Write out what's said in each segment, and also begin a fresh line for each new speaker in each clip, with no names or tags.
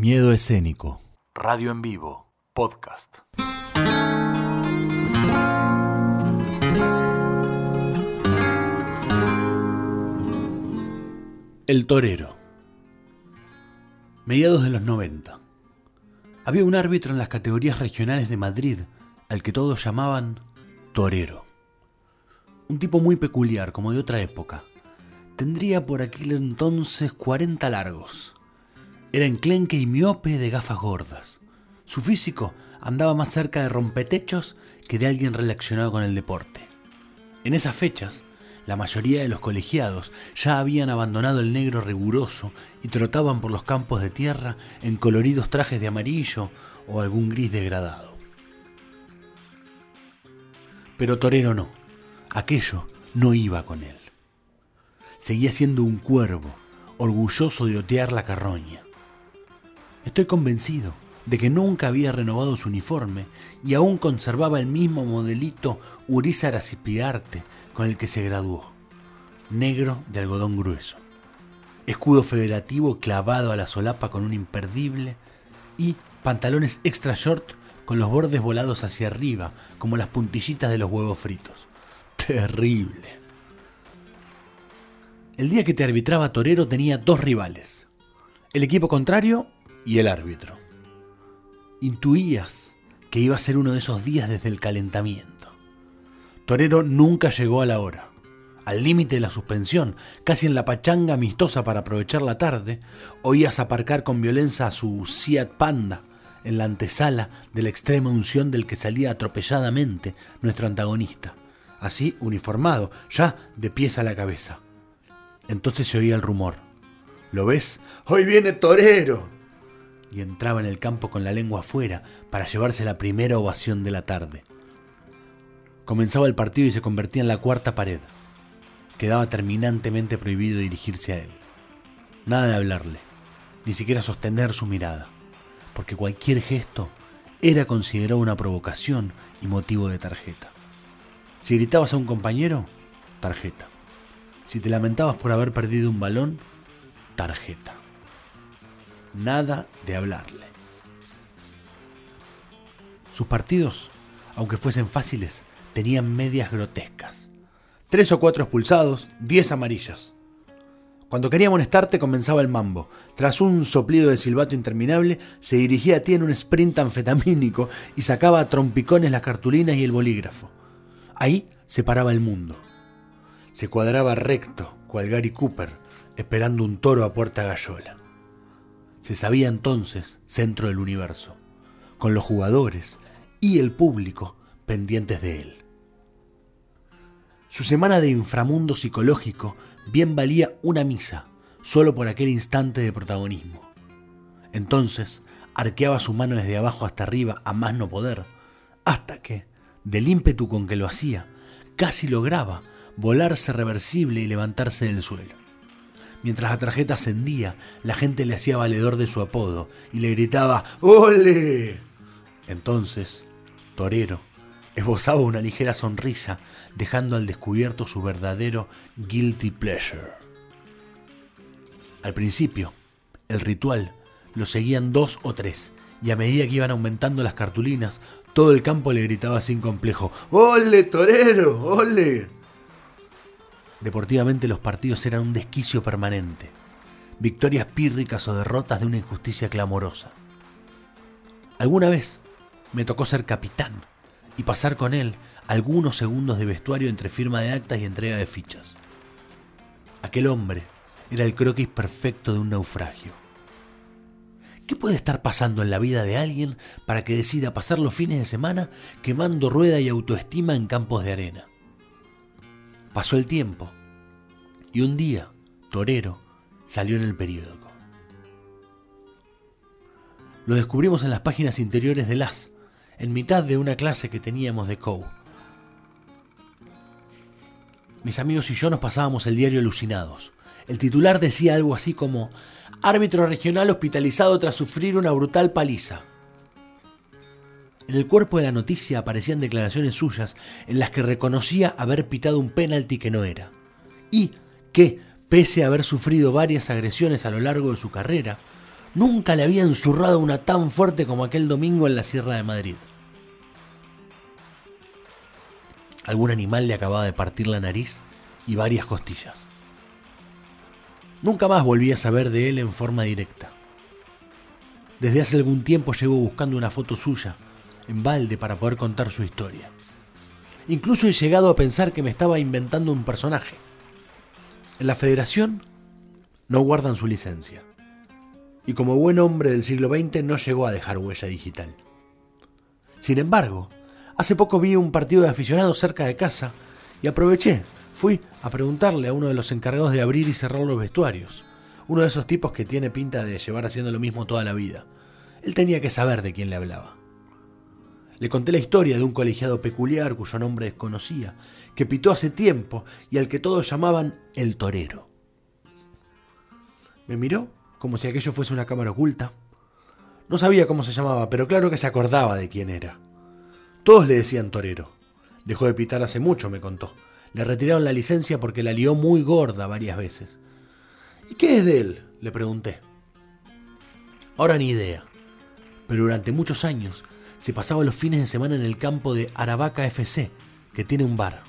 Miedo escénico. Radio en vivo. Podcast. El torero. Mediados de los 90. Había un árbitro en las categorías regionales de Madrid al que todos llamaban torero. Un tipo muy peculiar, como de otra época. Tendría por aquel entonces 40 largos. Era enclenque y miope de gafas gordas. Su físico andaba más cerca de rompetechos que de alguien relacionado con el deporte. En esas fechas, la mayoría de los colegiados ya habían abandonado el negro riguroso y trotaban por los campos de tierra en coloridos trajes de amarillo o algún gris degradado. Pero Torero no. Aquello no iba con él. Seguía siendo un cuervo, orgulloso de otear la carroña. Estoy convencido de que nunca había renovado su uniforme y aún conservaba el mismo modelito Urizar Aspirarte con el que se graduó, negro de algodón grueso. Escudo federativo clavado a la solapa con un imperdible y pantalones extra short con los bordes volados hacia arriba, como las puntillitas de los huevos fritos. Terrible. El día que te arbitraba Torero tenía dos rivales, el equipo contrario y el árbitro. Intuías que iba a ser uno de esos días desde el calentamiento. Torero nunca llegó a la hora. Al límite de la suspensión, casi en la pachanga amistosa para aprovechar la tarde, oías aparcar con violencia a su Seat Panda en la antesala de la extrema unción del que salía atropelladamente nuestro antagonista, así uniformado, ya de pies a la cabeza. Entonces se oía el rumor. ¿Lo ves? ¡Hoy viene Torero! Y entraba en el campo con la lengua afuera para llevarse la primera ovación de la tarde. Comenzaba el partido y se convertía en la cuarta pared. Quedaba terminantemente prohibido dirigirse a él. Nada de hablarle, ni siquiera sostener su mirada porque cualquier gesto era considerado una provocación y motivo de tarjeta. Si gritabas a un compañero, tarjeta. Si te lamentabas por haber perdido un balón, tarjeta. Nada de hablarle. Sus partidos, aunque fuesen fáciles, tenían medias grotescas. Tres o cuatro expulsados, diez amarillas. Cuando quería amonestarte comenzaba el mambo. Tras un soplido de silbato interminable, se dirigía a ti en un sprint anfetamínico y sacaba a trompicones las cartulinas y el bolígrafo. Ahí se paraba el mundo. Se cuadraba recto, cual Gary Cooper, esperando un toro a puerta gallola. Se sabía entonces centro del universo, con los jugadores y el público pendientes de él. Su semana de inframundo psicológico bien valía una misa, solo por aquel instante de protagonismo. Entonces arqueaba su mano desde abajo hasta arriba a más no poder, hasta que, del ímpetu con que lo hacía, casi lograba volarse reversible y levantarse del suelo. Mientras la tarjeta ascendía, la gente le hacía valedor de su apodo y le gritaba ¡Ole! Entonces, Torero, esbozaba una ligera sonrisa, dejando al descubierto su verdadero guilty pleasure. Al principio, el ritual lo seguían dos o tres, y a medida que iban aumentando las cartulinas, todo el campo le gritaba sin complejo, ¡Ole, torero! ¡Ole! Deportivamente los partidos eran un desquicio permanente, victorias pírricas o derrotas de una injusticia clamorosa. Alguna vez me tocó ser capitán y pasar con él algunos segundos de vestuario entre firma de actas y entrega de fichas. Aquel hombre era el croquis perfecto de un naufragio. ¿Qué puede estar pasando en la vida de alguien para que decida pasar los fines de semana quemando rueda y autoestima en campos de arena? Pasó el tiempo y un día, Torero salió en el periódico. Lo descubrimos en las páginas interiores de Las, en mitad de una clase que teníamos de COU. Mis amigos y yo nos pasábamos el diario alucinados. El titular decía algo así como árbitro regional hospitalizado tras sufrir una brutal paliza. En el cuerpo de la noticia aparecían declaraciones suyas en las que reconocía haber pitado un penalti que no era. Y que, pese a haber sufrido varias agresiones a lo largo de su carrera, Nunca le había ensurrado una tan fuerte como aquel domingo en la Sierra de Madrid. Algún animal le acababa de partir la nariz y varias costillas. Nunca más volví a saber de él en forma directa. Desde hace algún tiempo llevo buscando una foto suya, en balde, para poder contar su historia. Incluso he llegado a pensar que me estaba inventando un personaje. En la federación no guardan su licencia. Y como buen hombre del siglo XX no llegó a dejar huella digital. Sin embargo, hace poco vi un partido de aficionados cerca de casa y aproveché, fui a preguntarle a uno de los encargados de abrir y cerrar los vestuarios. Uno de esos tipos que tiene pinta de llevar haciendo lo mismo toda la vida. Él tenía que saber de quién le hablaba. Le conté la historia de un colegiado peculiar cuyo nombre desconocía, que pitó hace tiempo y al que todos llamaban el torero. Me miró como si aquello fuese una cámara oculta. No sabía cómo se llamaba, pero claro que se acordaba de quién era. Todos le decían torero. Dejó de pitar hace mucho, me contó. Le retiraron la licencia porque la lió muy gorda varias veces. ¿Y qué es de él? le pregunté. Ahora ni idea. Pero durante muchos años se pasaba los fines de semana en el campo de Aravaca FC, que tiene un bar.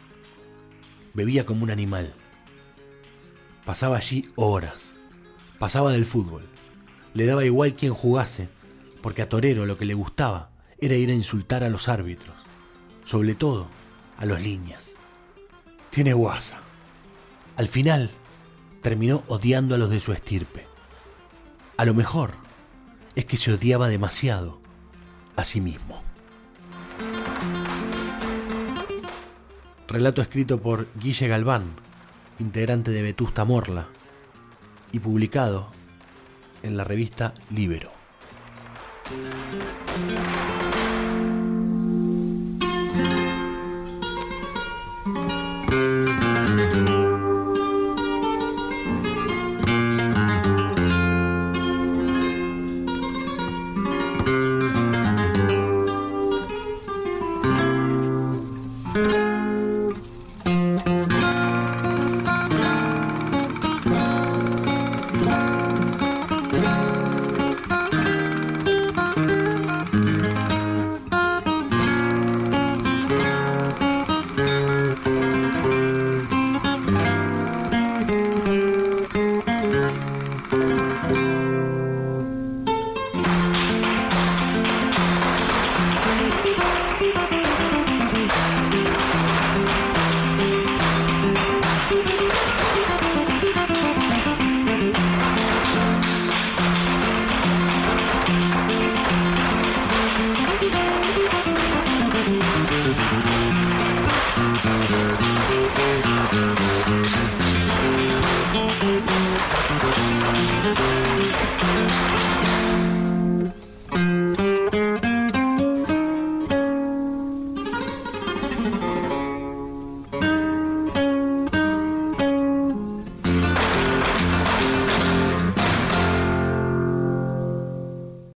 Bebía como un animal. Pasaba allí horas. Pasaba del fútbol. Le daba igual quien jugase, porque a Torero lo que le gustaba era ir a insultar a los árbitros, sobre todo a los líneas. Tiene guasa. Al final, terminó odiando a los de su estirpe. A lo mejor es que se odiaba demasiado a sí mismo. Relato escrito por Guille Galván, integrante de Vetusta Morla, y publicado en la revista Libero.